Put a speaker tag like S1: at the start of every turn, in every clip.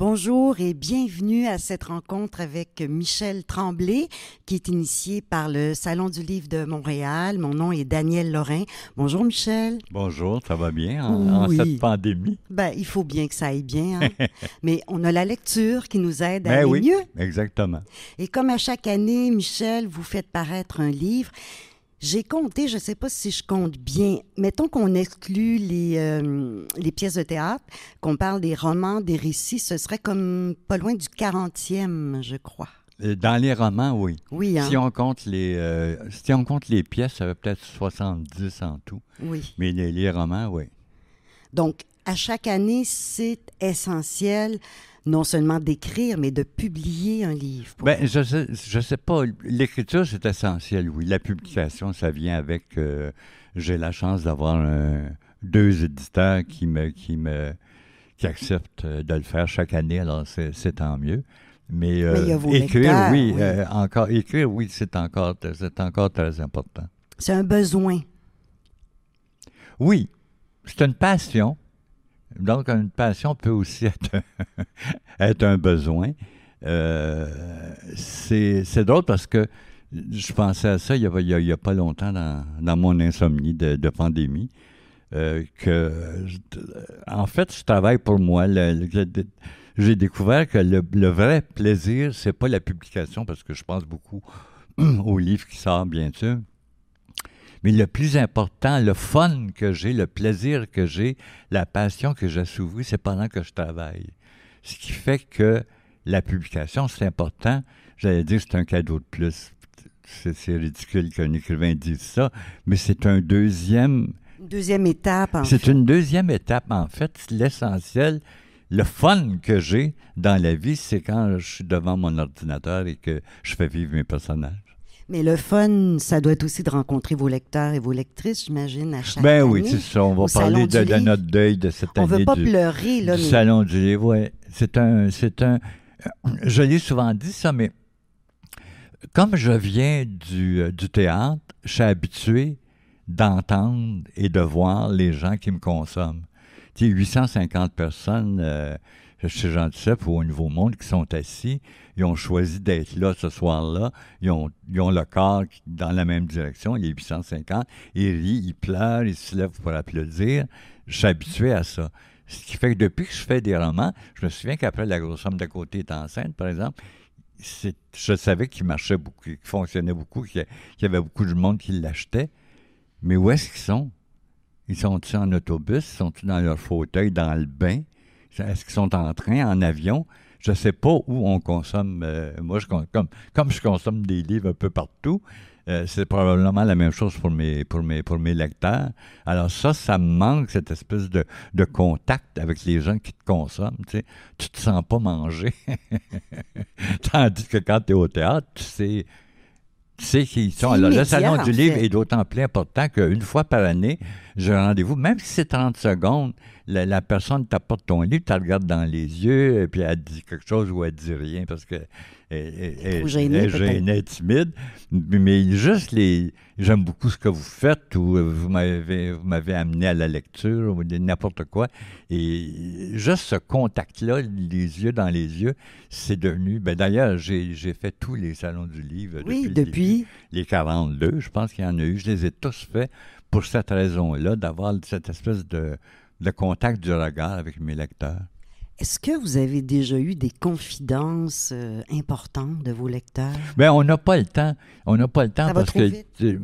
S1: Bonjour et bienvenue à cette rencontre avec Michel Tremblay, qui est initié par le Salon du Livre de Montréal. Mon nom est Daniel Lorrain. Bonjour Michel.
S2: Bonjour, ça va bien en,
S1: Oui.
S2: en cette pandémie?
S1: Ben, il faut bien que ça aille bien, hein. mais on a la lecture qui nous aide à
S2: Ben
S1: aller
S2: oui.
S1: mieux.
S2: Exactement.
S1: Et comme à chaque année, Michel, vous faites paraître un livre. J'ai compté, je ne sais pas si je compte bien, mettons qu'on exclut les, euh, les pièces de théâtre, qu'on parle des romans, des récits, ce serait comme pas loin du 40e, je crois.
S2: Euh, Dans les romans, oui.
S1: Oui, hein?
S2: Si on compte les, euh, si on compte les pièces, ça va peut-être 70 en tout.
S1: Oui.
S2: Mais les, les romans, oui.
S1: Donc, à chaque année, c'est essentiel non seulement d'écrire, mais de publier un livre.
S2: Ben, je sais, je sais pas. L'écriture, c'est essentiel, oui. La publication, ça vient avec. euh, J'ai la chance d'avoir un- deux éditeurs qui me, qui me, qui acceptent euh, de le faire chaque année. Alors, c'est tant mieux. Mais, euh,
S1: Mais
S2: écrire,
S1: lecteurs,
S2: oui,
S1: oui.
S2: euh, encore, écrire, oui, c'est encore, c'est encore très important.
S1: C'est un besoin.
S2: Oui, c'est une passion. Donc, une passion peut aussi être, un besoin. Euh, c'est drôle parce que je pensais à ça il n'y a, pas longtemps dans, mon insomnie de, pandémie. euh, que, en fait, je travaille pour moi. J'ai découvert que le, le vrai plaisir, c'est pas la publication, parce que je pense beaucoup au livre qui sort, bien sûr. Mais le plus important, le fun que j'ai, le plaisir que j'ai, la passion que j'ai assouvie, c'est pendant que je travaille. Ce qui fait que la publication, c'est important. J'allais dire c'est un cadeau de plus. C'est ridicule qu'un écrivain dise ça, mais c'est un deuxième,
S1: Une deuxième étape, en
S2: c'est une deuxième étape. En fait, l'essentiel, le fun que j'ai dans la vie, c'est quand je suis devant mon ordinateur et que je fais vivre mes personnages.
S1: Mais le fun, ça doit être aussi de rencontrer vos lecteurs et vos lectrices, j'imagine, à chaque
S2: Ben
S1: année.
S2: oui, c'est ça. On va parler de, de notre deuil de cette
S1: On
S2: année.
S1: veut pas
S2: du,
S1: pleurer, là,
S2: du
S1: mais
S2: Salon du Livre, ouais. C'est un, c'est un. Je l'ai souvent dit ça, mais comme je viens du, euh, du théâtre, je suis habitué d'entendre et de voir les gens qui me consomment. Tu sais, 850 personnes euh, chez Jean Duceppe ou au Nouveau Monde qui sont assis, ils ont choisi d'être là ce soir-là, ils ont, ils le corps dans la même direction, les 850, ils rient, ils pleurent, ils se lèvent pour applaudir. Je suis habitué à ça. Ce qui fait que depuis que je fais des romans, je me souviens qu'après La grosse homme d'à côté est enceinte, par exemple, je savais qu'il marchait beaucoup, qu'il fonctionnait beaucoup, qu'il y avait beaucoup de monde qui l'achetait. Mais où est-ce qu'ils sont? Ils sont-ils en autobus? Sont-ils dans leur fauteuil, dans le bain? Est-ce qu'ils sont en train, en avion? Je ne sais pas où on consomme. euh, moi, je, comme, comme je consomme des livres un peu partout, euh, c'est probablement la même chose pour mes, pour, mes, pour mes lecteurs. Alors ça, ça me manque, cette espèce de, de contact avec les gens qui te consomment. Tu sais. Tu te sens pas manger. Tandis que quand tu es au théâtre, tu sais, tu sais qui ils sont. Alors, le salon du livre
S1: fait.
S2: est d'autant plus important qu'une fois par année, j'ai un rendez-vous, même si c'est 30 secondes, la, la personne t'apporte ton livre, tu la regardes dans les yeux, et puis elle dit quelque chose ou elle dit rien parce que elle, elle- elle-
S1: trop gênée,
S2: elle est gênée, timide. Mais juste les. J'aime beaucoup ce que vous faites ou vous m'avez vous m'avez amené à la lecture ou n'importe quoi. Et juste ce contact-là, les yeux dans les yeux, c'est devenu. Ben d'ailleurs, j'ai j'ai fait tous les salons du livre
S1: oui,
S2: depuis, le début
S1: depuis.
S2: les 42, je pense qu'il y en a eu. Je les ai tous faits pour cette raison-là, d'avoir cette espèce de, de contact du regard avec mes lecteurs.
S1: Est-ce que vous avez déjà eu des confidences euh, importantes de vos lecteurs?
S2: Ben, on n'a pas le temps. On n'a pas le temps
S1: Ça
S2: parce que tu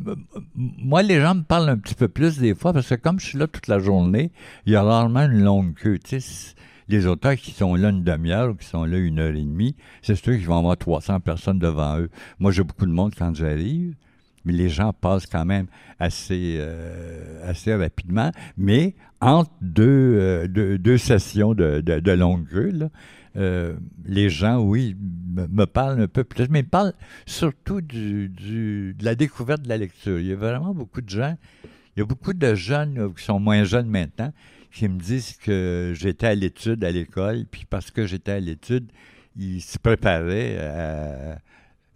S2: moi, les gens me parlent un petit peu plus des fois parce que comme je suis là toute la journée, il y a rarement une longue queue. Tu sais, c- les auteurs qui sont là une demi-heure ou qui sont là une heure et demie, c'est sûr qu'ils vont avoir 300 personnes devant eux. Moi, j'ai beaucoup de monde quand j'arrive. Mais les gens passent quand même assez, euh, assez rapidement. Mais entre deux, euh, deux, deux sessions de, de, de longue queue, euh, les gens, oui, me, me parlent un peu plus, mais ils parlent surtout du, de la découverte de la lecture. Il y a vraiment beaucoup de gens, il y a beaucoup de jeunes qui sont moins jeunes maintenant, qui me disent que j'étais à l'étude à l'école, puis parce que j'étais à l'étude, ils se préparaient à-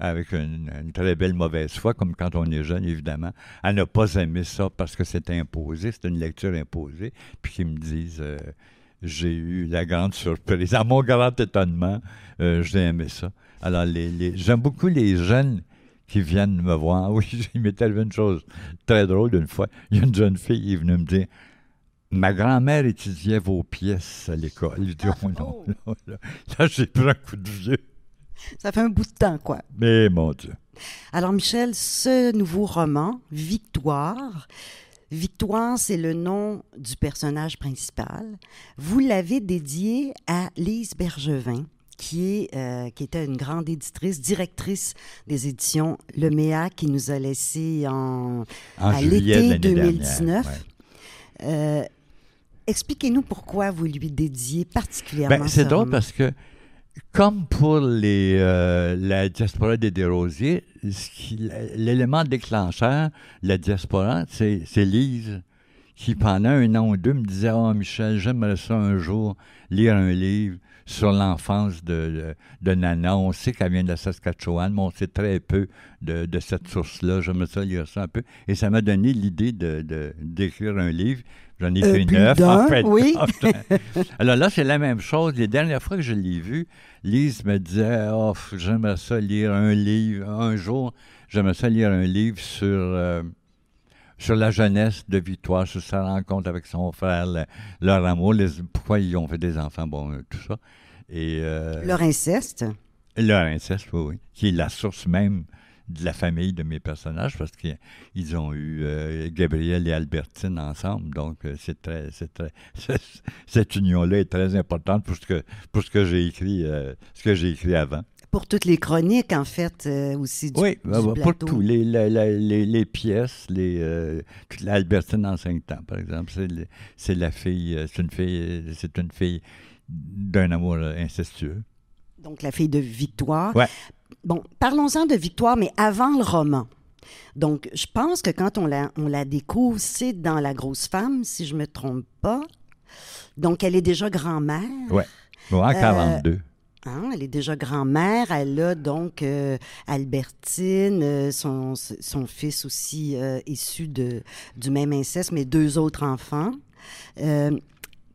S2: avec une, une très belle mauvaise foi, comme quand on est jeune, évidemment, à ne pas aimer ça parce que c'est imposé, c'est une lecture imposée, puis qu'ils me disent, euh, j'ai eu la grande surprise, à mon grand étonnement, euh, j'ai aimé ça. Alors, les, les- j'aime beaucoup les jeunes qui viennent me voir. Oui, il m'est arrivé une chose très drôle d'une fois. Il y a une jeune fille qui est venue me dire Ma grand-mère étudiait vos pièces à l'école. Je dis Oh non, là, là, là, j'ai pris un coup de vieux.
S1: Ça fait un bout de temps, quoi.
S2: Mais mon Dieu.
S1: Alors, Michel, ce nouveau roman, Victoire, Victoire, c'est le nom du personnage principal. Vous l'avez dédié à Lise Bergevin, qui, est, euh, qui était une grande éditrice, directrice des éditions Le Méa, qui nous a laissé en,
S2: En
S1: à l'été
S2: l'année
S1: 2019.
S2: dernière, ouais.
S1: Euh, Expliquez-nous pourquoi vous lui dédiez particulièrement
S2: Ben, c'est
S1: ce
S2: drôle parce que, comme pour les, euh, la diaspora des Desrosiers, l'élément déclencheur de la diaspora, c'est Lise qui, pendant un an ou deux, me disait Oh, Michel, j'aimerais ça un jour lire un livre sur l'enfance de, Nana. On sait qu'elle vient de la Saskatchewan, mais on sait très peu de, de cette source-là. J'aimerais ça lire ça un peu. Et ça m'a donné l'idée de- de- d'écrire un livre. J'en ai
S1: Euh, plus
S2: neuf, en fait.
S1: oui.
S2: Alors là, c'est la même chose. Les dernières fois que je l'ai vu, Lise me disait Oh, j'aimerais ça lire un livre. Un jour, j'aimerais ça lire un livre sur, euh, sur la jeunesse de Victoire, sur sa rencontre avec son frère, le- leur amour, les- pourquoi ils ont fait des enfants, bon, euh, tout ça. Et euh,
S1: Leur inceste.
S2: leur inceste, oui, oui, qui est la source même de la famille de mes personnages, parce qu'ils ont eu euh, Gabriel et Albertine ensemble, donc c'est très, c'est très, cette union-là est très importante pour ce que, pour ce que j'ai écrit, euh, ce que j'ai écrit avant.
S1: Pour toutes les chroniques, en fait, euh, aussi du,
S2: oui,
S1: du
S2: bah, bah, pour tous les, pièces, les, euh, toute l'Albertine en cinq temps, par exemple, c'est, la fille, euh, c'est une fille, c'est une fille d'un amour incestueux.
S1: Donc, la fille de Victoire.
S2: Ouais.
S1: Bon, parlons-en de Victoire, mais avant le roman. Donc, je pense que quand on la, on la découvre, c'est dans La grosse femme, si je me trompe pas. Donc, elle est déjà grand-mère.
S2: Bon, en 42.
S1: Hein, elle est déjà grand-mère. Elle a donc euh, Albertine, euh, son, son fils aussi euh, issu de, du même inceste, mais deux autres enfants.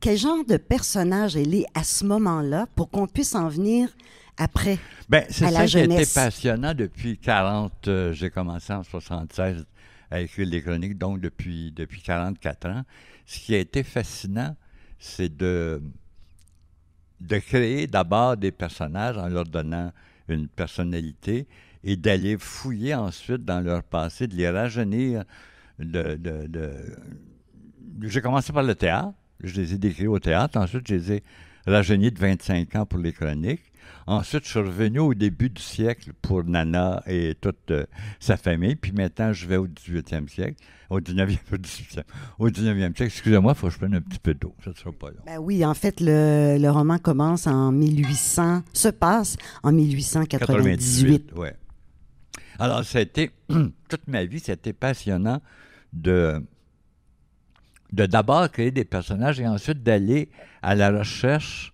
S1: Quel genre de personnage elle est à ce moment-là pour qu'on puisse en venir après?
S2: Ben, c'est
S1: à
S2: ça
S1: la
S2: qui a été passionnant depuis 40. euh, j'ai commencé en 76 à écrire les chroniques, donc depuis, depuis 44 ans. Ce qui a été fascinant, c'est de, de créer d'abord des personnages en leur donnant une personnalité et d'aller fouiller ensuite dans leur passé, de les rajeunir. De, de- J'ai commencé par le théâtre. Je les ai décrits au théâtre. Ensuite, je les ai rajeunis de 25 ans pour les chroniques. Ensuite, je suis revenu au début du siècle pour Nana et toute euh, sa famille. Puis maintenant, je vais au 18e siècle, au 19e, au 18e, au 19e siècle. Excusez-moi, il faut que je prenne un petit peu d'eau. Ça ne sera pas long.
S1: Ben oui, en fait, le, le roman commence en 1800, se passe en 1898.
S2: ouais. Alors, ça a été, toute ma vie, c'était passionnant de de d'abord créer des personnages et ensuite d'aller à la recherche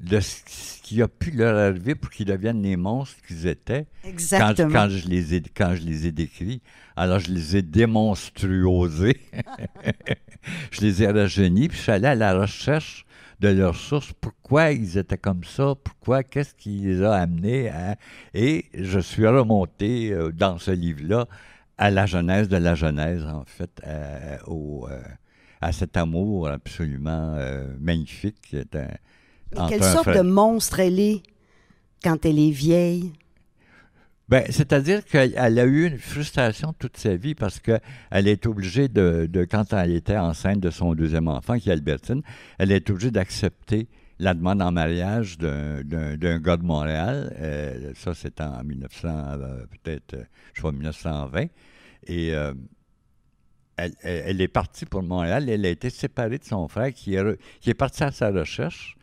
S2: de ce qui a pu leur arriver pour qu'ils deviennent les monstres qu'ils étaient quand,
S1: Exactement.
S2: quand je les ai, quand je les ai décrits. Alors, je les ai démonstruosés. je les ai rajeunis, puis je suis allé à la recherche de leurs sources. Pourquoi ils étaient comme ça? Pourquoi? Qu'est-ce qui les a amenés à... Et je suis remonté euh, dans ce livre-là à la genèse de la genèse, en fait, euh, au, euh, à cet amour absolument euh, magnifique. qui est un-
S1: Mais quelle sorte de monstre elle est quand elle est vieille?
S2: Ben, c'est-à-dire qu'elle elle a eu une frustration toute sa vie parce qu'elle est obligée de, de, quand elle était enceinte de son deuxième enfant, qui est Albertine, elle est obligée d'accepter la demande en mariage d'un- gars de Montréal. Euh, ça, c'est en 1900, euh, peut-être, euh, je pas, 1920. Et euh, elle, elle- est partie pour Montréal. Elle a été séparée de son frère qui est, qui est parti à sa recherche.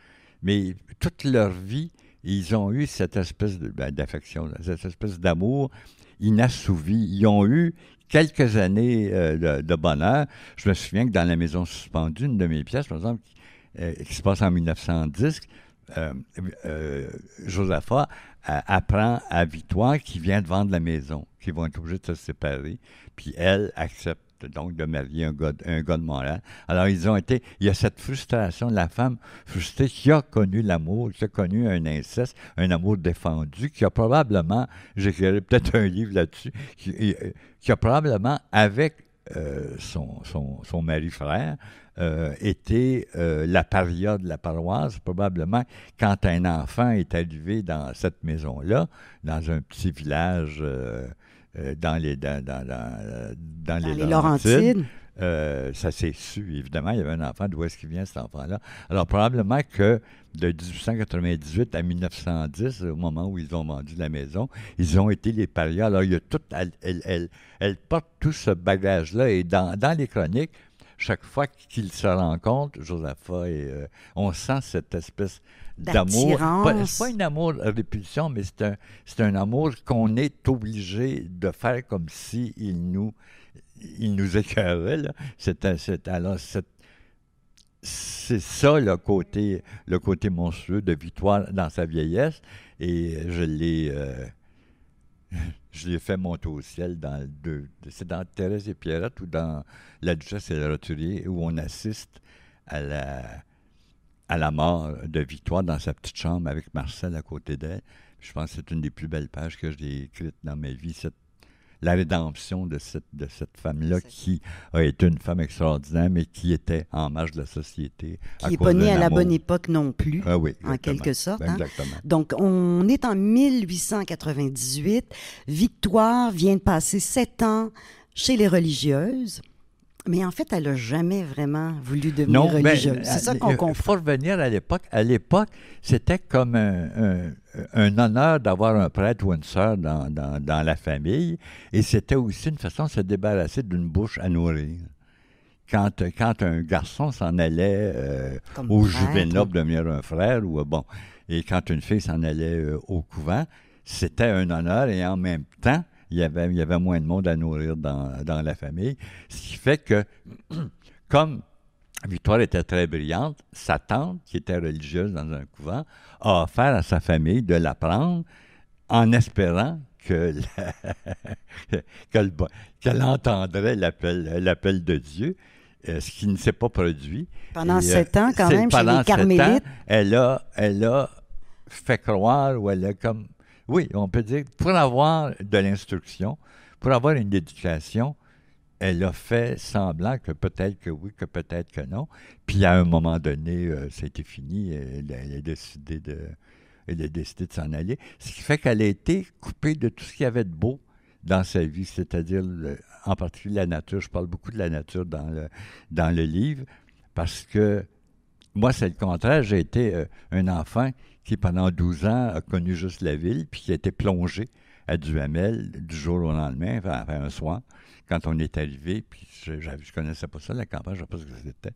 S2: Mais toute leur vie, ils ont eu cette espèce ben, d'affection, cette espèce d'amour inassouvi. Ils ont eu quelques années euh, de, bonheur. Je me souviens que dans La Maison suspendue, une de mes pièces, par exemple, euh, qui se passe en 1910, euh, Josaphat euh, apprend à Victoire qu'il vient de vendre la maison, qu'ils vont être obligés de se séparer. Puis elle accepte donc de marier un gars, un gars de Montréal. Alors ils ont été, il y a cette frustration de la femme frustrée qui a connu l'amour, qui a connu un inceste, un amour défendu, qui a probablement, j'écrirai peut-être un livre là-dessus, qui, euh, a probablement avec euh, son, son, son mari-frère, euh, été euh, la paria de la paroisse. Probablement, quand un enfant est arrivé dans cette maison-là, dans un petit village euh, dans les, dans, dans- dans, euh, dans les
S1: les
S2: Laurentides, euh, ça s'est su, évidemment. Il y avait un enfant, d'où est-ce qu'il vient cet enfant-là? Alors, probablement que de 1898 à 1910, au moment où ils ont vendu la maison, ils ont été les parias. Alors, il y a tout, elle, elle, elle- elle porte tout ce bagage-là. Et dans, dans les chroniques, chaque fois qu'ils se rencontrent, Josaphat et euh, on sent cette espèce d'amour. C'est pas un amour répulsion, mais c'est un, c'est un amour qu'on est obligé de faire comme si il nous, il nous écœurait. C'est alors cette- c'est ça le côté, le côté monstrueux de Victoire dans sa vieillesse. Et je l'ai, euh, je l'ai fait monter au ciel dans le deux. C'est dans Thérèse et Pierrette ou dans La Duchesse et le Roturier où on assiste à la, à la mort de Victoire dans sa petite chambre avec Marcel à côté d'elle. Je pense que c'est une des plus belles pages que j'ai écrites dans ma vie, cette- la rédemption de cette, de cette femme-là qui a été une femme extraordinaire, mais qui était en marge de la société.
S1: Qui n'est pas né à la bonne époque non plus,
S2: Ah oui,
S1: en quelque sorte. hein.
S2: Exactement.
S1: Donc, on est en 1898. Victoire vient de passer sept ans chez les religieuses. Mais en fait, elle n'a jamais vraiment voulu devenir
S2: Non, ben,
S1: religieuse. C'est ça qu'on
S2: Il
S1: comprend.
S2: faut revenir à l'époque. À l'époque, c'était comme un, un- un honneur d'avoir un prêtre ou une sœur dans, dans- dans la famille. Et c'était aussi une façon de se débarrasser d'une bouche à nourrir. Quand, quand un garçon s'en allait euh, au juvénat pour devenir un frère, ou euh, bon, et quand une fille s'en allait euh, au couvent, c'était un honneur et en même temps, il y avait, il y avait moins de monde à nourrir dans, dans la famille. Ce qui fait que, comme Victoire était très brillante, sa tante, qui était religieuse dans un couvent, a offert à sa famille de la prendre en espérant que qu'elle entendrait l'appel de Dieu, euh, ce qui ne s'est pas produit.
S1: Pendant
S2: Et, euh,
S1: sept ans, quand même, chez
S2: pendant
S1: les
S2: ans,
S1: carmélites.
S2: elle a, elle a fait croire, ou elle a comme... Oui, on peut dire, pour avoir de l'instruction, pour avoir une éducation, elle a fait semblant que peut-être que oui, que peut-être que non. Puis à un moment donné, euh, c'était fini. Elle, elle a décidé de, elle a décidé de s'en aller. Ce qui fait qu'elle a été coupée de tout ce qu'il y avait de beau dans sa vie, c'est-à-dire en particulier la nature. Je parle beaucoup de la nature dans le, dans le livre parce que moi, c'est le contraire. J'ai été euh, un enfant qui, pendant 12 ans, a connu juste la ville, puis qui a été plongé à Duhamel du jour au lendemain, enfin, un soir, quand on est arrivé, puis je ne connaissais pas ça, la campagne, je ne sais pas ce que c'était.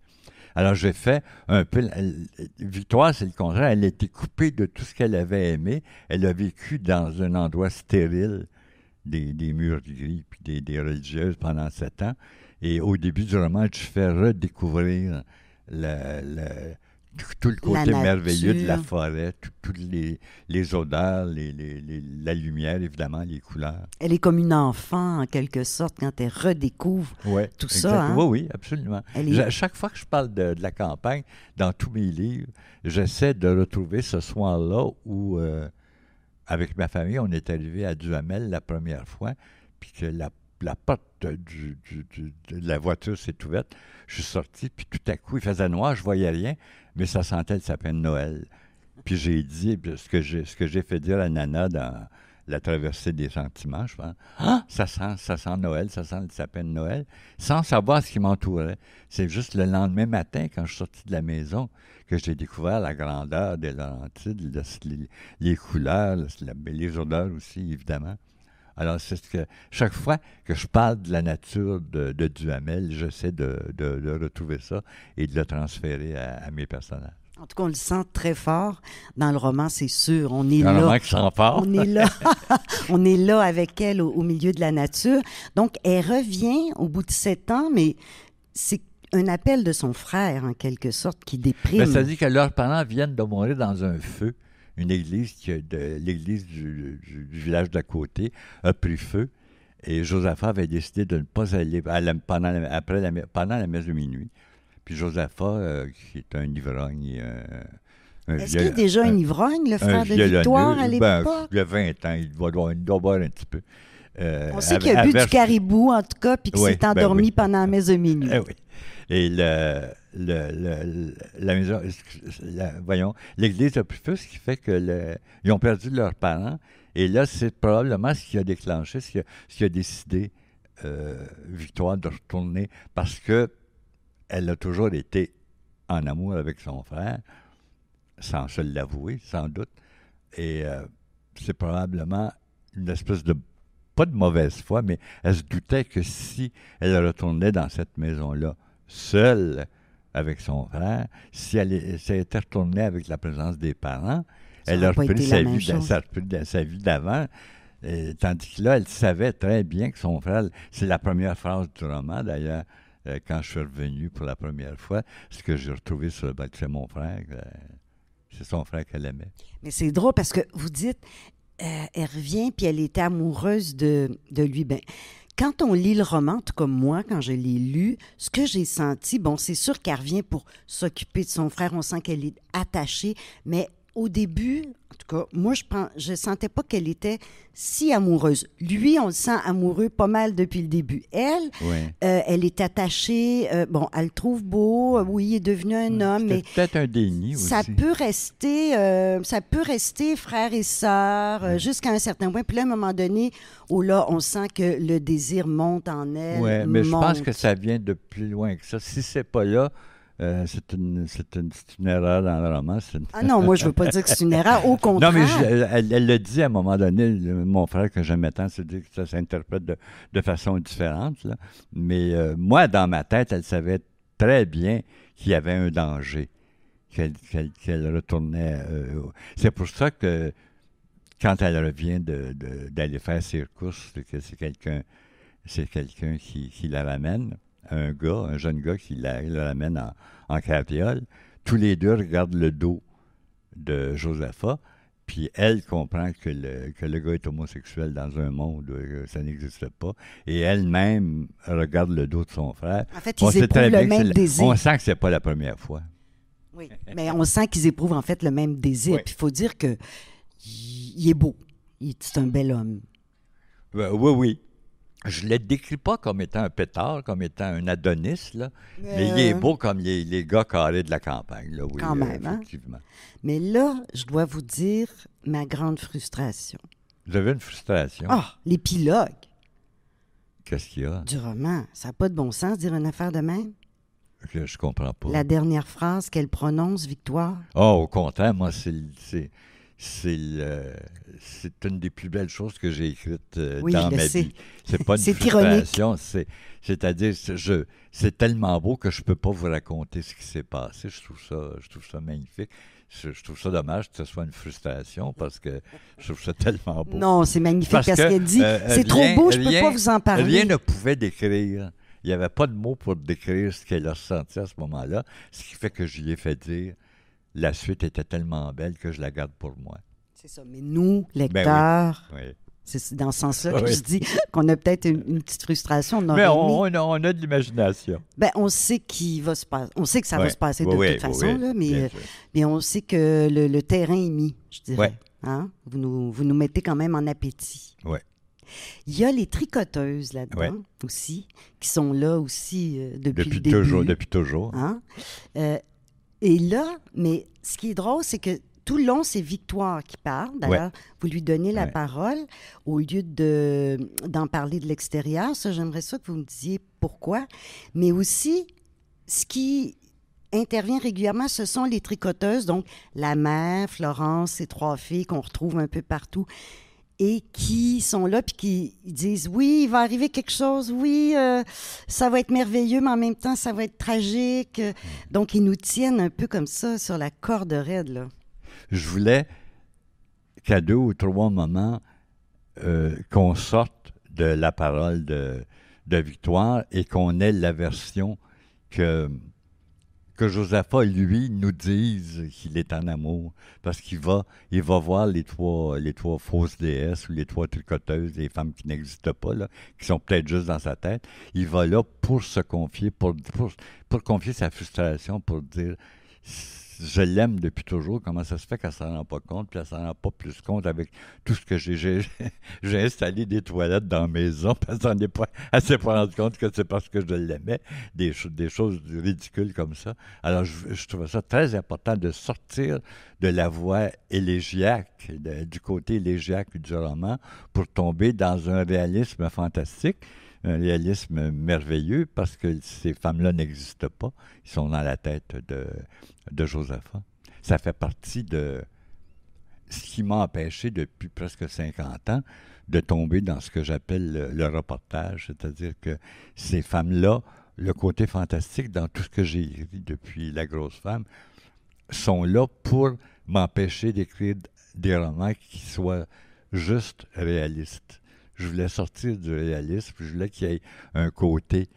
S2: Alors, j'ai fait un peu... Victoire, c'est le contraire. Elle a été coupée de tout ce qu'elle avait aimé. Elle a vécu dans un endroit stérile, des, des murs gris, puis des, des religieuses pendant sept ans. Et au début du roman, je fais redécouvrir tout, le côté merveilleux de la forêt, tout- toutes les, les odeurs, les, les- les- la lumière, évidemment, les couleurs.
S1: Elle est comme une enfant, en quelque sorte, quand elle redécouvre.
S2: Ouais,
S1: Tout ça, hein?
S2: Oui, oui, absolument.
S1: Est-
S2: Je- chaque fois que je parle de, de la campagne, dans tous mes livres, j'essaie de retrouver ce soir-là où, euh, avec ma famille, on est arrivé à Duhamel la première fois, puis que la, la porte de la voiture s'est ouverte. Je suis sorti, puis tout à coup, il faisait noir, je voyais rien, mais ça sentait le sapin de Noël. Puis j'ai dit, puis ce que j'ai fait dire à Nana dans la traversée des sentiments, je pense, ah, ça sent, Noël, ça sent le sapin de Noël, sans savoir ce qui m'entourait. C'est juste le lendemain matin, quand je suis sorti de la maison, que j'ai découvert la grandeur des Laurentides, le- les, couleurs, les odeurs aussi, évidemment. Alors, c'est ce que chaque fois que je parle de la nature de, de Duhamel, j'essaie de, de, de retrouver ça et de le transférer à, à mes personnages.
S1: En tout cas, on le sent très fort dans le roman, c'est sûr. On est
S2: Un
S1: là.
S2: roman qui sent fort.
S1: On est là. on est là avec elle au, au milieu de la nature. Donc, elle revient au bout de sept ans, mais c'est un appel de son frère, en quelque sorte, qui déprime.
S2: Ben, ça dit que leurs parents viennent de mourir dans un feu. Une église, qui de, l'église du, du- du village d'à côté a pris feu. Et Josaphat avait décidé de ne pas aller à la- pendant, la, après la, pendant la messe de minuit. Puis Josaphat, euh, qui est un ivrogne, euh,
S1: Est-ce qu'il est déjà
S2: un-
S1: un ivrogne, le frère de Victoire, à
S2: ben,
S1: l'époque?
S2: il a 20 ans, il doit, il doit boire un petit peu. Euh,
S1: On sait qu'il a bu du caribou, en tout cas, puis qu'il s'est
S2: ben
S1: endormi
S2: oui.
S1: pendant la messe de minuit.
S2: Eh oui. Et le, la maison, voyons, l'église a plus ce qui fait que ils ont perdu leurs parents. Et là, c'est probablement ce qui a déclenché, ce qui a, ce qui a décidé euh, Victoire de retourner parce que elle a toujours été en amour avec son frère, sans se l'avouer, sans doute. Et euh, c'est probablement une espèce de, pas de mauvaise foi, mais elle se doutait que si elle retournait dans cette maison-là, seule avec son frère, si elle, est- si elle était retournée avec la présence des parents,
S1: Ça
S2: elle
S1: aurait
S2: aurait
S1: pas
S2: pris
S1: été
S2: sa vie, sa, vie d'avant. Euh, tandis que là, elle savait très bien que son frère, c'est la première phrase du roman d'ailleurs, euh, quand je suis revenu pour la première fois, ce que j'ai retrouvé sur le bac, c'est mon frère. euh, c'est son frère qu'elle aimait.
S1: Mais c'est drôle parce que vous dites, euh, elle revient puis elle était amoureuse de, de lui. Ben, quand on lit le roman, tout cas moi, quand je l'ai lu, ce que j'ai senti, bon, c'est sûr qu'elle revient pour s'occuper de son frère. On sent qu'elle est attachée, mais au début, en tout cas, moi, je ne je sentais pas qu'elle était si amoureuse. Lui, on le sent amoureux pas mal depuis le début. Elle, euh, elle est attachée. euh, bon, elle le trouve beau. euh, Oui, il est devenu un homme, mais
S2: peut-être un déni aussi.
S1: ça peut rester, euh, ça peut rester frère et sœur jusqu'à un certain point. Puis là, à un moment donné, où là, on sent que le désir monte en elle.
S2: Oui, mais je pense que ça vient de plus loin que ça. Si c'est pas là, euh, c'est une, c'est une, c'est une erreur dans le roman. une-
S1: Ah non, moi, je veux pas dire que c'est une erreur. Au contraire.
S2: Non, mais je- elle, elle le dit à un moment donné, le- mon frère que j'aimais tant, c'est dire que ça s'interprète de, de façon différente. là. Mais euh, moi, dans ma tête, elle savait très bien qu'il y avait un danger, qu'elle retournait. euh, c'est pour ça que quand elle revient de- de- d'aller faire ses courses, c'est que c'est quelqu'un c'est quelqu'un qui, qui la ramène, un gars, un jeune gars qui la, la ramène en, en carriole. Tous les deux regardent le dos de Josaphat, puis elle comprend que le, que le gars est homosexuel dans un monde où euh, ça n'existe pas, et elle-même regarde le dos de son frère.
S1: En fait,
S2: On
S1: ils éprouvent le même
S2: la-
S1: désir.
S2: On sent que c'est pas la première fois.
S1: Oui, mais on sent qu'ils éprouvent en fait le même désir.
S2: Oui.
S1: Puis il faut dire que il est beau. Il- C'est un bel homme.
S2: Euh, oui, oui. Je ne le décris pas comme étant un pétard, comme étant un Adonis, là, mais il est
S1: Euh,
S2: beau comme les, les gars carrés de la campagne. Là, oui,
S1: Quand
S2: euh,
S1: même, hein?
S2: effectivement.
S1: Mais là, je dois vous dire ma grande frustration.
S2: Vous avez une frustration?
S1: Ah, l'épilogue
S2: Qu'est-ce qu'il y a?
S1: du roman. Ça n'a pas de bon sens de dire une affaire de même?
S2: Que je comprends pas.
S1: La dernière phrase qu'elle prononce, Victoire.
S2: Oh, au contraire, moi, c'est c'est une des plus belles choses que j'ai écrites euh,
S1: Oui,
S2: dans ma
S1: sais.
S2: vie. C'est pas une frustration, c'est c'est-à-dire c'est- je c'est tellement beau que je peux pas vous raconter ce qui s'est passé. Je trouve ça je trouve ça magnifique. Je, je trouve ça dommage que ce soit une frustration parce que je trouve ça tellement beau.
S1: Non, c'est magnifique parce,
S2: que,
S1: qu'elle dit
S2: euh,
S1: c'est trop beau, je peux
S2: rien-
S1: pas vous en parler.
S2: Rien ne pouvait décrire. Il n'y avait pas de mots pour décrire ce qu'elle a ressenti à ce moment-là, ce qui fait que je lui ai fait dire la suite était tellement belle que je la garde pour moi.
S1: C'est ça. Mais nous,
S2: Ben
S1: lecteurs,
S2: Oui.
S1: c'est dans ce sens-là que
S2: Oui.
S1: je dis qu'on a peut-être une, une petite frustration. On,
S2: Mais on, on a, on a de l'imagination.
S1: Ben, on sait qu'il va se passer. On sait que ça va se passer de
S2: Oui, oui,
S1: toute façon,
S2: oui,
S1: là, mais, euh, mais on sait que le, le terrain est mis, je dirais. Hein? Vous, nous, vous nous mettez quand même en appétit.
S2: Ouais.
S1: Il y a les tricoteuses là-dedans
S2: Ouais.
S1: aussi, qui sont là aussi euh, depuis,
S2: Depuis
S1: le début.
S2: toujours, depuis toujours.
S1: Hein? Euh, et là, mais ce qui est drôle, c'est que tout le long, c'est Victoire qui parle. D'ailleurs, vous lui donnez la
S2: Ouais.
S1: parole au lieu de, d'en parler de l'extérieur. Ça, j'aimerais ça que vous me disiez pourquoi. Mais aussi, ce qui intervient régulièrement, ce sont les tricoteuses. Donc, la mère, Florence, ces trois filles qu'on retrouve un peu partout. Et qui sont là puis qui disent oui, il va arriver quelque chose, oui, euh, ça va être merveilleux, mais en même temps, ça va être tragique. Donc, ils nous tiennent un peu comme ça sur la corde raide.
S2: Je voulais qu'à deux ou trois moments, euh, qu'on sorte de la parole de, de Victoire et qu'on ait la version que que Josaphat, lui, nous dise qu'il est en amour. Parce qu'il va, il va voir les trois, les trois fausses déesses ou les trois tricoteuses, les femmes qui n'existent pas, qui sont peut-être juste dans sa tête. Il va là pour se confier, pour confier sa frustration, pour dire je l'aime depuis toujours. Comment ça se fait qu'elle s'en rend pas compte, puis elle s'en rend pas plus compte avec tout ce que j'ai. J'ai installé des toilettes dans la maison, parce qu'elle elle s'est pas rendue compte que c'est parce que je l'aimais. Des, des choses ridicules comme ça. Alors, je, je trouvais ça très important de sortir de la voie élégiaque, du côté élégiaque du roman, pour tomber dans un réalisme fantastique un réalisme merveilleux parce que ces femmes-là n'existent pas. Ils sont dans la tête de, de. Ça fait partie de ce qui m'a empêché depuis presque 50 ans de tomber dans ce que j'appelle le, reportage, c'est-à-dire que ces femmes-là, le côté fantastique dans tout ce que j'ai écrit depuis La grosse femme, sont là pour m'empêcher d'écrire des romans qui soient juste réalistes je voulais sortir du réalisme, je voulais qu'il y ait un côté,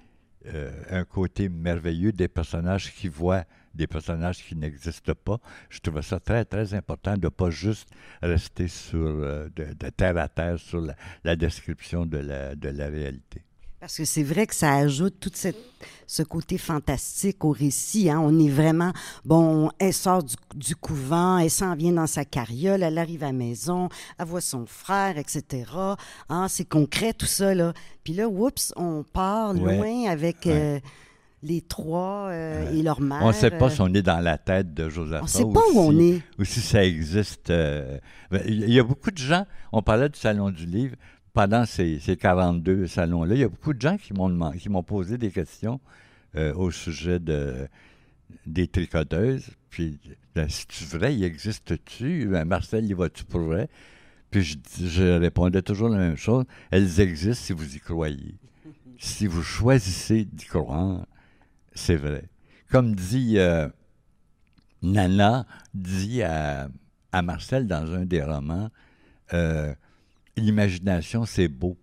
S2: euh, un côté merveilleux des personnages qui voient des personnages qui n'existent pas. Je trouvais ça très, très important de ne pas juste rester sur, euh, de, terre à terre sur la, description de la, de la réalité.
S1: Parce que c'est vrai que ça ajoute tout ce côté fantastique au récit. Hein. On est vraiment, bon, elle sort du, couvent, elle s'en vient dans sa carriole, elle arrive à la maison, elle voit son frère, etc. Hein, c'est concret tout ça. Là. Puis là, oups, on part loin avec... Euh, les trois euh, et leur mère.
S2: On ne sait pas si on est dans la tête de Joseph.
S1: On ne sait pas où on est.
S2: Ou si ça existe. Euh, ben, il y a beaucoup de gens, on parlait du Salon du Livre, pendant ces, 42 salons-là, il y a beaucoup de gens qui m'ont, qui m'ont posé des questions euh, au sujet de, des tricoteuses. Puis, ben, si tu vrai, il existe-tu? Ben, Marcel, y va-tu pour vrai? Puis je, je, répondais toujours la même chose. Elles existent si vous y croyez. Si vous choisissez d'y croire, c'est vrai. Comme dit euh, Nana, dit à, à, Marcel dans un des romans, euh, l'imagination, c'est beau.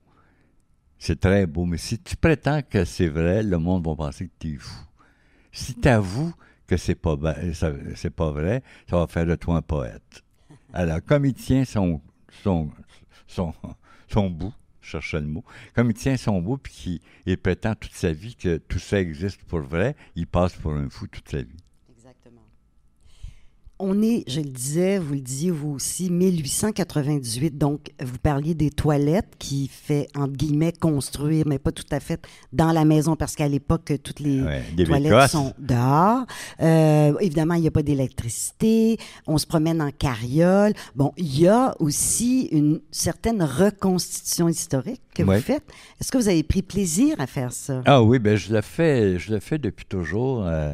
S2: C'est très beau. Mais si tu prétends que c'est vrai, le monde va penser que tu es fou. Si tu avoues que c'est pas, pas vrai, ça va faire de toi un poète. Alors, comme il tient son, son, son, son bout, je cherchais le mot, comme il tient son bout puis qu'il prétend toute sa vie que tout ça existe pour vrai, il passe pour un fou toute sa vie
S1: on est, je le disais, vous le disiez vous aussi, 1898. Donc, vous parliez des toilettes qui fait, entre guillemets, construire, mais pas tout à fait dans la maison parce qu'à l'époque, toutes les toilettes sont dehors. Euh, évidemment, il n'y a pas d'électricité. On se promène en carriole. Bon, il y a aussi une certaine reconstitution historique que vous faites. Est-ce que vous avez pris plaisir à faire ça?
S2: Ah oui, ben je le fais, je le fais depuis toujours. Euh,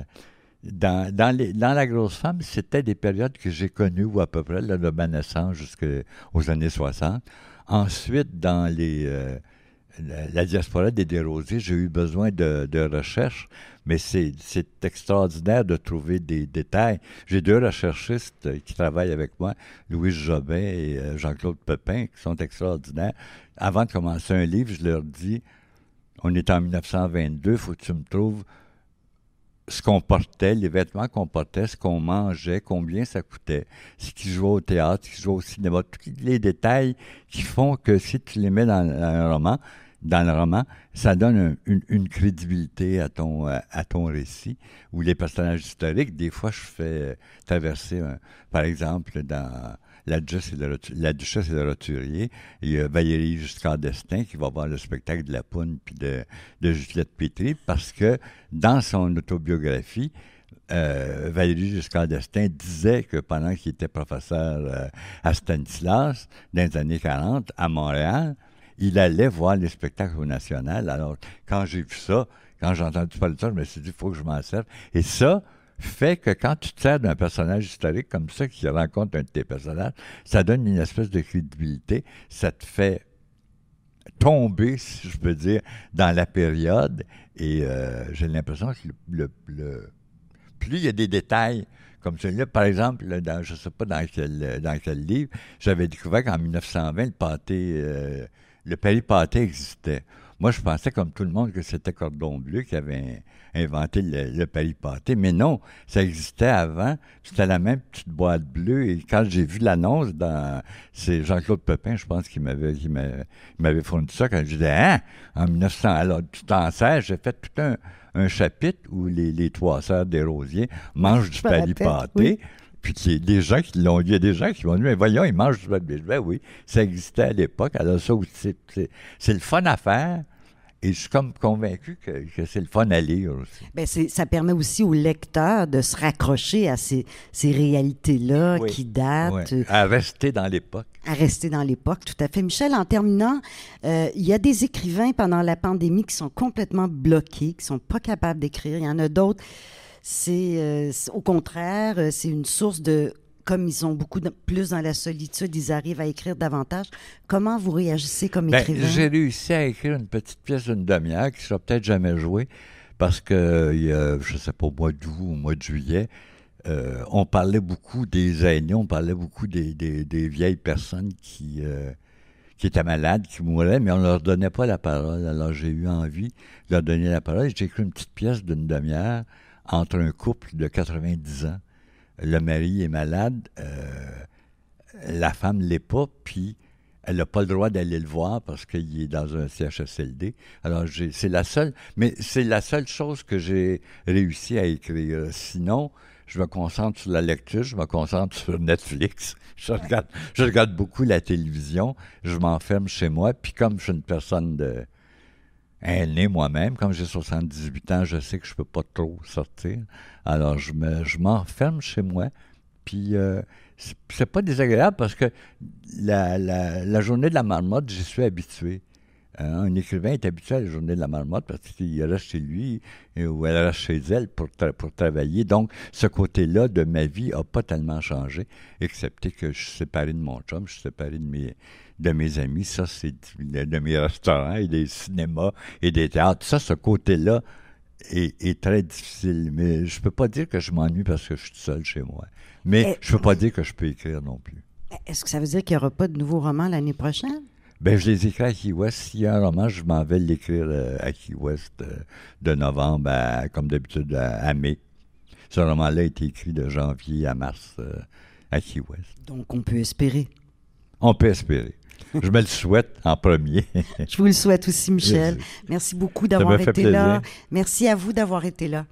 S2: dans, dans, La Grosse Femme, c'était des périodes que j'ai connues, ou à peu près, là, de ma naissance jusqu'aux années 60. Ensuite, dans les, euh, la, diaspora des Dérosés, j'ai eu besoin de, de recherche, mais c'est extraordinaire de trouver des détails. J'ai deux recherchistes qui travaillent avec moi, Louise Jobin et euh, Jean-Claude Pepin, qui sont extraordinaires. Avant de commencer un livre, je leur dis, on est en 1922, faut que tu me trouves ce qu'on portait, les vêtements qu'on portait, ce qu'on mangeait, combien ça coûtait, ce qui jouait au théâtre, ce qui jouait au cinéma, tous les détails qui font que si tu les mets dans, un roman, dans le roman, ça donne une, crédibilité à ton, à, ton récit. Ou les personnages historiques, des fois, je fais traverser, par exemple, dans la Duchesse et le, Roturier. Il y a Valérie Giscard d'Estaing qui va voir le spectacle de la Poune puis de, de Juliette Pétry parce que dans son autobiographie, euh, Valérie Giscard d'Estaing disait que pendant qu'il était professeur euh, à Stanislas, dans les années 40, à Montréal, il allait voir les spectacles au National. Alors, quand j'ai vu ça, quand j'ai entendu parler de ça, je me suis dit, il faut que je m'en serve. Et ça, fait que quand tu te sers d'un personnage historique comme ça qui rencontre un de tes personnages, ça donne une espèce de crédibilité, ça te fait tomber, si je peux dire, dans la période. Et euh, j'ai l'impression que plus il y a des détails comme celui-là, par exemple, dans, je ne sais pas dans quel, livre, j'avais découvert qu'en 1920, le pâté, euh, le existait. Moi, je pensais, comme tout le monde, que c'était Cordon Bleu qui avait inventé le, le Paris pâté, mais non, ça existait avant. C'était la même petite boîte bleue. Et quand j'ai vu l'annonce dans, c'est Jean-Claude Pepin, je pense, qui m'avait, qui m'avait fourni ça quand je disais, hein, en 1900, alors, tout en j'ai fait tout un, un chapitre où les, les trois sœurs des Rosiers mangent du Paris pâté. Puis il y a des gens qui l'ont, il y a des gens qui vont dire, mais voyons, ils mangent du pain Ben oui, ça existait à l'époque. Alors ça aussi, c'est le fun à faire. Et je suis comme convaincu que, c'est le fun à lire aussi.
S1: Bien, ça permet aussi au lecteur de se raccrocher à ces, ces réalités-là qui datent.
S2: À rester dans l'époque.
S1: À rester dans l'époque, tout à fait. Michel, en terminant, euh, il y a des écrivains pendant la pandémie qui sont complètement bloqués, qui sont pas capables d'écrire. Il y en a d'autres c'est euh, au contraire, euh, c'est une source de comme ils sont beaucoup plus dans la solitude, ils arrivent à écrire davantage. Comment vous réagissez comme
S2: ben,
S1: écrivain?
S2: J'ai réussi à écrire une petite pièce d'une demi-heure qui sera peut-être jamais jouée parce que, il y a, je ne sais pas, au mois d'août ou au mois de juillet, euh, on parlait beaucoup des aînés, on parlait beaucoup des, des, vieilles personnes qui, qui étaient malades, qui mouraient, mais on ne leur donnait pas la parole. Alors j'ai eu envie de leur donner la parole. J'ai écrit une petite pièce d'une demi-heure entre un couple de 90 ans. Le mari est malade, euh, la femme ne l'est pas, puis elle n'a pas le droit d'aller le voir parce qu'il est dans un CHSLD. Alors, c'est la seule, mais c'est la seule chose que j'ai réussi à écrire. Sinon, je me concentre sur la lecture, je me concentre sur Netflix. Je regarde, je regarde beaucoup la télévision, je m'enferme chez moi, puis comme je suis une personne de, aîné moi-même. Comme j'ai 78 ans, je sais que je ne peux pas trop sortir. Alors, je, me, je m'enferme chez moi. Puis, euh, c'est pas désagréable parce que la, la, journée de la marmotte, j'y suis habitué. Hein, un écrivain est habitué à la journée de la marmotte parce qu'il reste chez lui ou elle reste chez elle pour, pour travailler. Donc, ce côté-là de ma vie n'a pas tellement changé, excepté que je suis séparé de mon chum, je suis séparé de mes, de mes amis. Ça, c'est de mes restaurants et des cinémas et des théâtres. Ça, ce côté-là est, très difficile. Mais je peux pas dire que je m'ennuie parce que je suis seul chez moi. Mais je peux pas dire que je peux écrire non plus.
S1: Est-ce que ça veut dire qu'il n'y aura pas de nouveaux romans l'année prochaine?
S2: Ben, je les écris à Key West. S'il y a un roman, je m'en vais l'écrire euh, à Key West euh, de novembre, comme d'habitude, à, mai. Ce roman-là a été écrit de janvier à mars euh, à Key West.
S1: Donc, on peut espérer.
S2: On peut espérer. Je me le souhaite en premier.
S1: Je vous le souhaite aussi, Michel. Merci beaucoup d'avoir été là. Merci à vous d'avoir été là.